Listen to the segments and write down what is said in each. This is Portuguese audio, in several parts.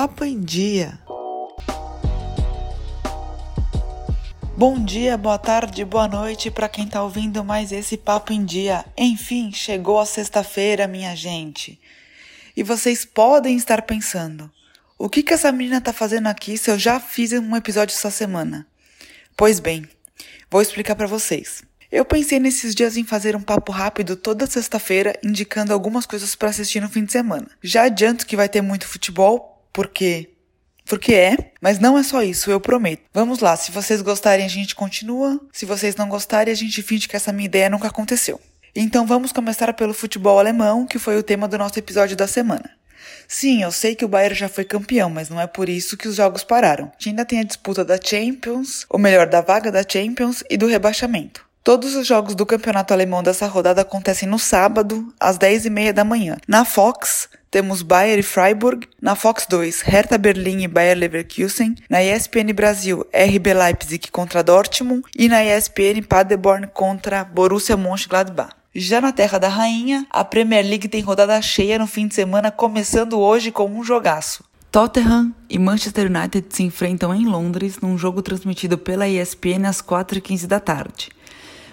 Papo em Dia. Bom dia, boa tarde, boa noite para quem tá ouvindo mais esse Papo em Dia. Enfim, chegou a sexta-feira, minha gente. E vocês podem estar pensando: o que, que essa menina tá fazendo aqui se eu já fiz um episódio essa semana? Pois bem, vou explicar para vocês. Eu pensei nesses dias em fazer um papo rápido toda sexta-feira, indicando algumas coisas para assistir no fim de semana. Já adianto que vai ter muito futebol, porque porque é, mas não é só isso, eu prometo. Vamos lá, se vocês gostarem, a gente continua. Se vocês não gostarem, a gente finge que essa minha ideia nunca aconteceu. Então vamos começar pelo futebol alemão, que foi o tema do nosso episódio da semana. Sim, eu sei que o Bayern já foi campeão, mas não é por isso que os jogos pararam. Gente ainda tem a disputa da Champions, ou melhor, da vaga da Champions e do rebaixamento. Todos os jogos do campeonato alemão dessa rodada acontecem no sábado, às 10h30 da manhã. Na Fox, temos Bayern e Freiburg. Na Fox 2, Hertha Berlim e Bayer Leverkusen. Na ESPN Brasil, RB Leipzig contra Dortmund. E na ESPN Paderborn contra Borussia Mönchengladbach. Já na Terra da Rainha, a Premier League tem rodada cheia no fim de semana, começando hoje com um jogaço. Tottenham e Manchester United se enfrentam em Londres num jogo transmitido pela ESPN às 4h15 da tarde.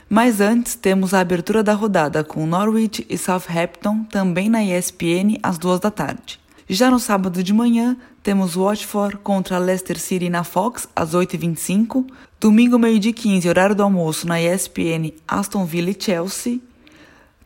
Mas antes temos a abertura da rodada com Norwich e Southampton também na ESPN às duas da tarde. Já no sábado de manhã temos Watford contra Leicester City na Fox às 8h25. Domingo meio-dia 15, horário do almoço na ESPN Aston Villa e Chelsea.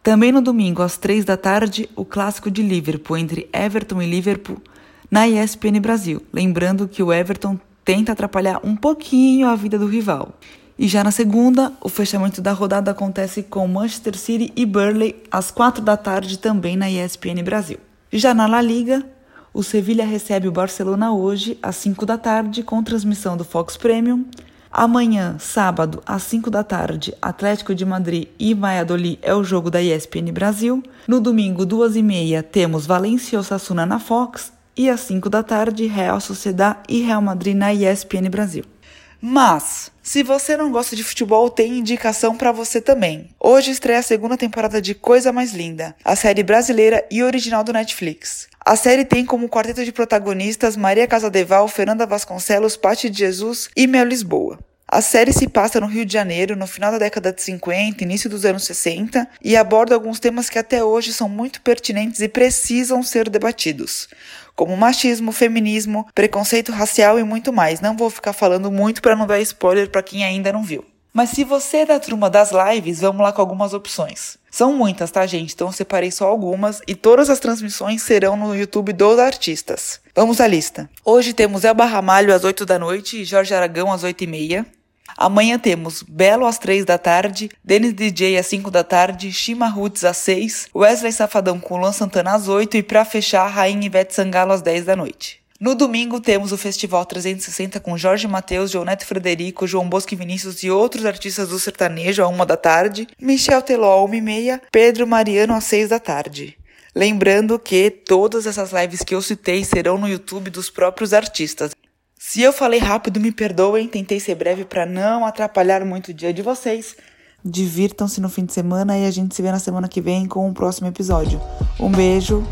Também no domingo às 3 da tarde, o clássico de Liverpool entre Everton e Liverpool na ESPN Brasil. Lembrando que o Everton tenta atrapalhar um pouquinho a vida do rival. E já na segunda, o fechamento da rodada acontece com Manchester City e Burley às quatro da tarde também na ESPN Brasil. Já na La Liga, o Sevilha recebe o Barcelona hoje às 5 da tarde com transmissão do Fox Premium. Amanhã, sábado, às 5 da tarde, Atlético de Madrid e Valladolid é o jogo da ESPN Brasil. No domingo, duas e meia, temos Valência e Osasuna na Fox. E às 5 da tarde, Real Sociedad e Real Madrid na ESPN Brasil. Mas, se você não gosta de futebol, tem indicação para você também. Hoje estreia a segunda temporada de Coisa Mais Linda, a série brasileira e original do Netflix. A série tem como quarteto de protagonistas Maria Casadeval, Fernanda Vasconcelos, Patti de Jesus e Mel Lisboa. A série se passa no Rio de Janeiro, no final da década de 50, início dos anos 60, e aborda alguns temas que até hoje são muito pertinentes e precisam ser debatidos, como machismo, feminismo, preconceito racial e muito mais. Não vou ficar falando muito para não dar spoiler para quem ainda não viu. Mas se você é da turma das lives, vamos lá com algumas opções. São muitas, tá, gente? Então eu separei só algumas e todas as transmissões serão no YouTube dos artistas. Vamos à lista. Hoje temos Elba Ramalho às 8 da noite e Jorge Aragão às 8 e meia. Amanhã temos Belo às 3 da tarde, Denis DJ às 5 da tarde, Shima Roots às 6, Wesley Safadão com Luan Santana às 8 e para fechar, Rainha Ivete Sangalo às 10 da noite. No domingo temos o Festival 360 com Jorge Mateus, João Neto Frederico, João Bosco e Vinícius e outros artistas do sertanejo à 1 da tarde, Michel Teló às 1 e meia, Pedro Mariano às 6 da tarde. Lembrando que todas essas lives que eu citei serão no YouTube dos próprios artistas. Se eu falei rápido, me perdoem, tentei ser breve para não atrapalhar muito o dia de vocês. Divirtam-se no fim de semana e a gente se vê na semana que vem com o próximo episódio. Um beijo,